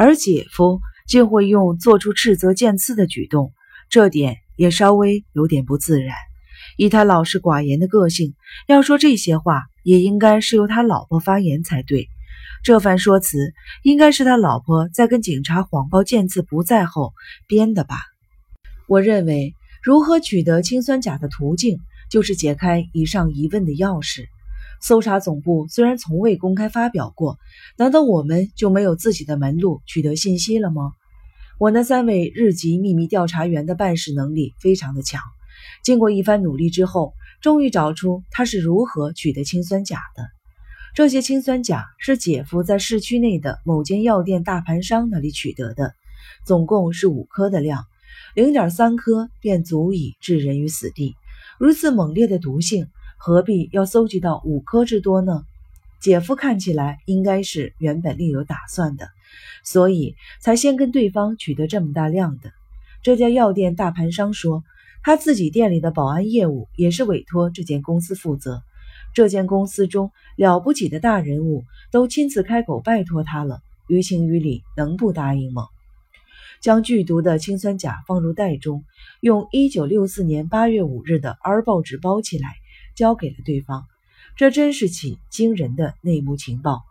而姐夫竟会用做出斥责剑次的举动，这点也稍微有点不自然。以他老实寡言的个性，要说这些话，也应该是由他老婆发言才对。这番说辞，应该是他老婆在跟警察谎报剑次不在后编的吧？我认为，如何取得氰酸钾的途径，就是解开以上疑问的钥匙。搜查总部虽然从未公开发表过，难道我们就没有自己的门路取得信息了吗？我那三位日籍秘密调查员的办事能力非常的强，经过一番努力之后，终于找出他是如何取得氰酸钾的。这些氰酸钾是姐夫在市区内的某间药店大盘商那里取得的，总共是五颗的量，零点三颗便足以置人于死地。如此猛烈的毒性。何必要搜集到五颗之多呢？姐夫看起来应该是原本另有打算的，所以才先跟对方取得这么大量的。这家药店大盘商说，他自己店里的保安业务也是委托这间公司负责。这间公司中了不起的大人物都亲自开口拜托他了，于情于理能不答应吗？将剧毒的氰酸钾放入袋中，用一九六四年八月五日的 R 报纸包起来。交给了对方，这真是起惊人的内幕情报。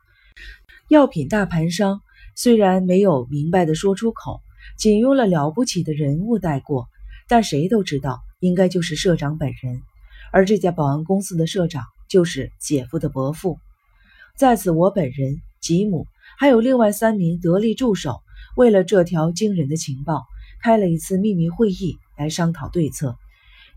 药品大盘商虽然没有明白的说出口，仅用了了不起的人物带过，但谁都知道，应该就是社长本人。而这家保安公司的社长就是姐夫的伯父。在此，我本人、吉姆还有另外三名得力助手，为了这条惊人的情报，开了一次秘密会议来商讨对策。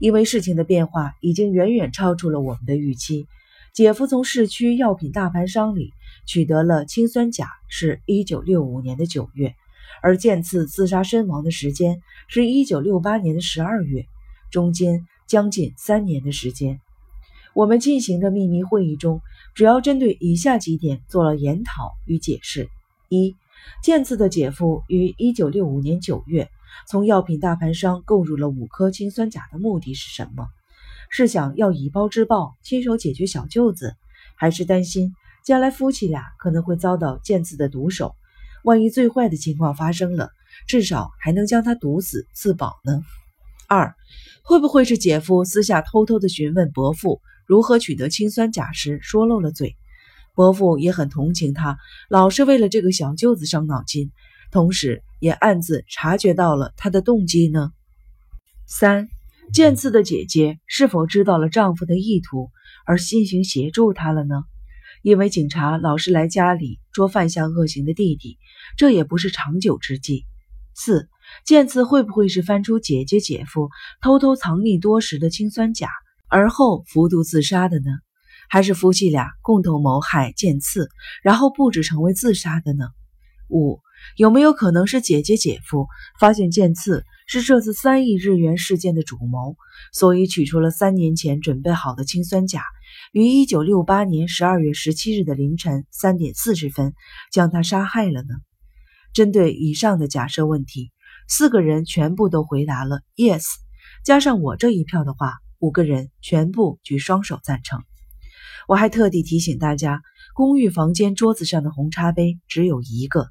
因为事情的变化已经远远超出了我们的预期，姐夫从市区药品大盘商里取得了氰酸钾，是一九六五年的九月，而剑次自杀身亡的时间是一九六八年的十二月，中间将近三年的时间。我们进行的秘密会议中，主要针对以下几点做了研讨与解释：一、剑次的姐夫于一九六五年九月。从药品大盘商购入了五颗氰酸钾的目的是什么？是想要以暴制暴，亲手解决小舅子，还是担心将来夫妻俩可能会遭到剑刺的毒手？万一最坏的情况发生了，至少还能将他毒死自保呢？二，会不会是姐夫私下偷偷的询问伯父如何取得氰酸钾时说漏了嘴？伯父也很同情他，老是为了这个小舅子伤脑筋。同时，也暗自察觉到了他的动机呢。三，剑次的姐姐是否知道了丈夫的意图而进行协助他了呢？因为警察老是来家里捉犯下恶行的弟弟，这也不是长久之计。四，剑次会不会是翻出姐姐姐夫偷偷藏匿多时的氰酸钾，而后服毒自杀的呢？还是夫妻俩共同谋害剑次，然后布置成为自杀的呢？五。有没有可能是姐姐姐夫发现剑刺是这次三亿日元事件的主谋，所以取出了三年前准备好的氰酸钾，于一九六八年十二月十七日的凌晨三点四十分将他杀害了呢？针对以上的假设问题，四个人全部都回答了 yes，加上我这一票的话，五个人全部举双手赞成。我还特地提醒大家，公寓房间桌子上的红茶杯只有一个。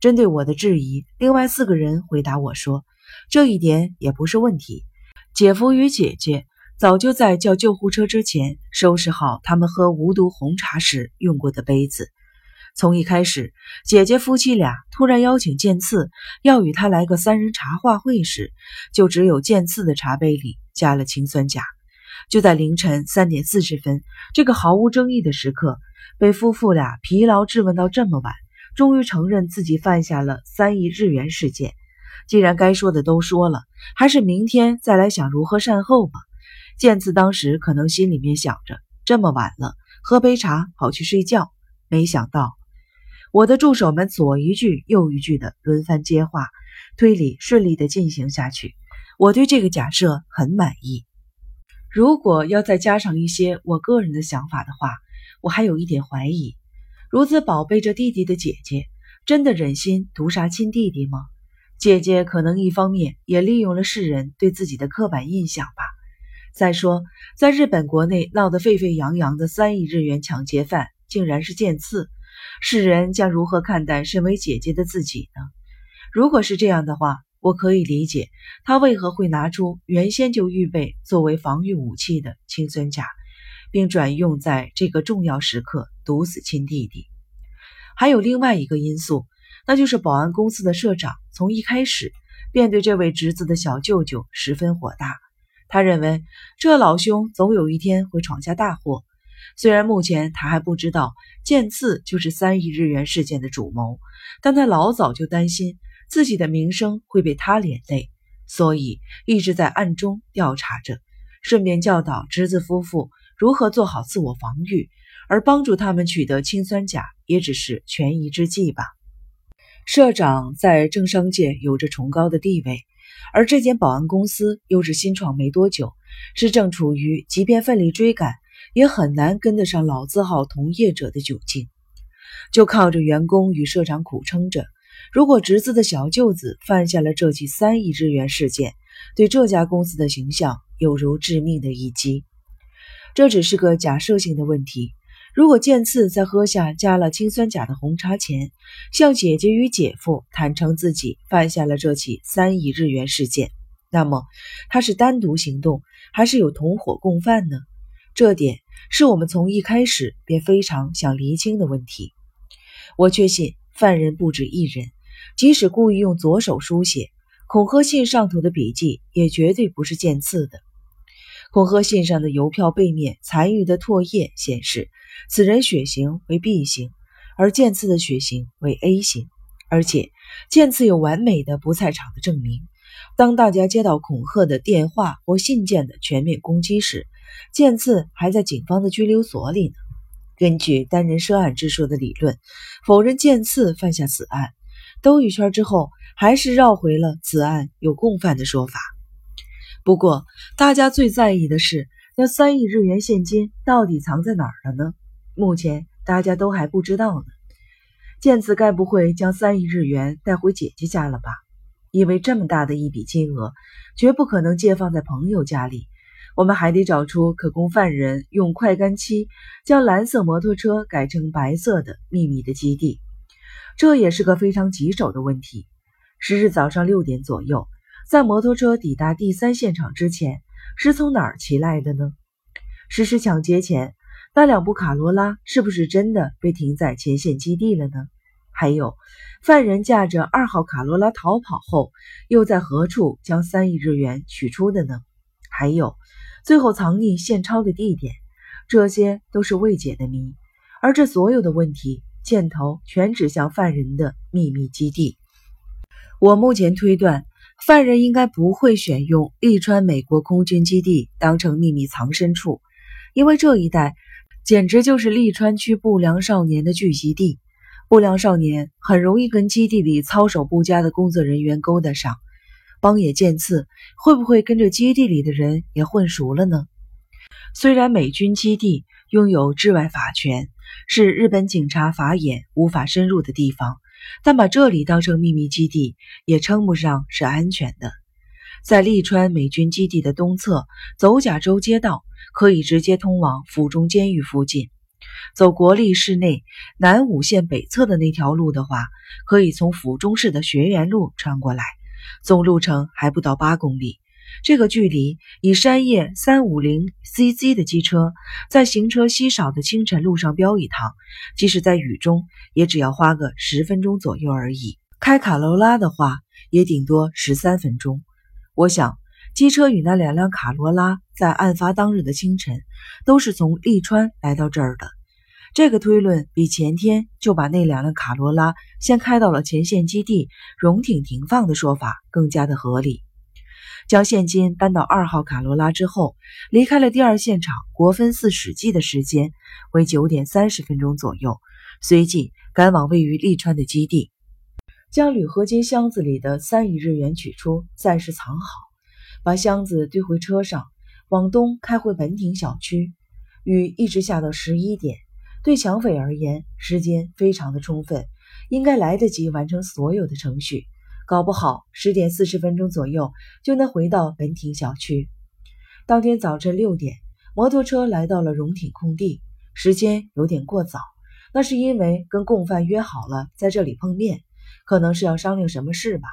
针对我的质疑，另外四个人回答我说：“这一点也不是问题。姐夫与姐姐早就在叫救护车之前收拾好他们喝无毒红茶时用过的杯子。从一开始，姐姐夫妻俩突然邀请剑次要与他来个三人茶话会时，就只有剑次的茶杯里加了氰酸钾。就在凌晨三点四十分这个毫无争议的时刻，被夫妇俩疲劳质问到这么晚。”终于承认自己犯下了三亿日元事件。既然该说的都说了，还是明天再来想如何善后吧。健次当时可能心里面想着，这么晚了，喝杯茶，好去睡觉。没想到，我的助手们左一句右一句的轮番接话，推理顺利的进行下去。我对这个假设很满意。如果要再加上一些我个人的想法的话，我还有一点怀疑。如此宝贝着弟弟的姐姐，真的忍心毒杀亲弟弟吗？姐姐可能一方面也利用了世人对自己的刻板印象吧。再说，在日本国内闹得沸沸扬扬的三亿日元抢劫犯，竟然是剑刺，世人将如何看待身为姐姐的自己呢？如果是这样的话，我可以理解他为何会拿出原先就预备作为防御武器的氰酸钾，并转用在这个重要时刻毒死亲弟弟。还有另外一个因素，那就是保安公司的社长从一开始便对这位侄子的小舅舅十分火大。他认为这老兄总有一天会闯下大祸。虽然目前他还不知道剑次就是三亿日元事件的主谋，但他老早就担心。自己的名声会被他连累，所以一直在暗中调查着，顺便教导侄子夫妇如何做好自我防御，而帮助他们取得氰酸钾也只是权宜之计吧。社长在政商界有着崇高的地位，而这间保安公司又是新创没多久，是正处于即便奋力追赶也很难跟得上老字号同业者的窘境，就靠着员工与社长苦撑着。如果侄子的小舅子犯下了这起三亿日元事件，对这家公司的形象有如致命的一击。这只是个假设性的问题。如果剑次在喝下加了氰酸钾的红茶前，向姐姐与姐夫坦诚自己犯下了这起三亿日元事件，那么他是单独行动，还是有同伙共犯呢？这点是我们从一开始便非常想厘清的问题。我确信犯人不止一人。即使故意用左手书写恐吓信上头的笔迹，也绝对不是剑刺的。恐吓信上的邮票背面残余的唾液显示，此人血型为 B 型，而剑刺的血型为 A 型。而且剑刺有完美的不在场的证明。当大家接到恐吓的电话或信件的全面攻击时，剑刺还在警方的拘留所里呢。根据单人涉案之说的理论，否认剑刺犯下此案。兜一圈之后，还是绕回了此案有共犯的说法。不过，大家最在意的是，那三亿日元现金到底藏在哪儿了呢？目前大家都还不知道呢。健次该不会将三亿日元带回姐姐家了吧？因为这么大的一笔金额，绝不可能借放在朋友家里。我们还得找出可供犯人用快干漆将蓝色摩托车改成白色的秘密的基地。这也是个非常棘手的问题。十日早上六点左右，在摩托车抵达第三现场之前，是从哪儿骑来的呢？实施抢劫前，那两部卡罗拉是不是真的被停在前线基地了呢？还有，犯人驾着二号卡罗拉逃跑后，又在何处将三亿日元取出的呢？还有，最后藏匿现钞的地点，这些都是未解的谜。而这所有的问题。箭头全指向犯人的秘密基地。我目前推断，犯人应该不会选用利川美国空军基地当成秘密藏身处，因为这一带简直就是利川区不良少年的聚集地。不良少年很容易跟基地里操守不佳的工作人员勾搭上。邦野剑次会不会跟着基地里的人也混熟了呢？虽然美军基地拥有治外法权。是日本警察法眼无法深入的地方，但把这里当成秘密基地也称不上是安全的。在利川美军基地的东侧，走甲州街道可以直接通往府中监狱附近；走国立市内南武线北侧的那条路的话，可以从府中市的学园路穿过来，总路程还不到八公里。这个距离，以山叶三五零 CZ 的机车在行车稀少的清晨路上飙一趟，即使在雨中，也只要花个十分钟左右而已。开卡罗拉的话，也顶多十三分钟。我想，机车与那两辆卡罗拉在案发当日的清晨都是从利川来到这儿的。这个推论比前天就把那两辆卡罗拉先开到了前线基地荣町停放的说法更加的合理。将现金搬到二号卡罗拉之后，离开了第二现场国分寺史记的时间为九点三十分钟左右，随即赶往位于利川的基地，将铝合金箱子里的三亿日元取出，暂时藏好，把箱子堆回车上，往东开回本町小区。雨一直下到十一点，对抢匪而言，时间非常的充分，应该来得及完成所有的程序。搞不好十点四十分钟左右就能回到本町小区。当天早晨六点，摩托车来到了荣町空地，时间有点过早。那是因为跟共犯约好了在这里碰面，可能是要商量什么事吧。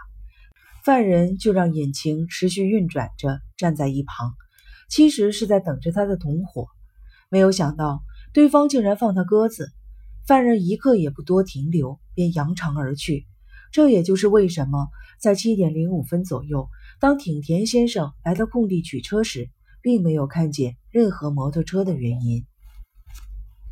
犯人就让引擎持续运转着，站在一旁，其实是在等着他的同伙。没有想到对方竟然放他鸽子，犯人一刻也不多停留，便扬长而去。这也就是为什么在七点零五分左右，当挺田先生来到空地取车时，并没有看见任何摩托车的原因。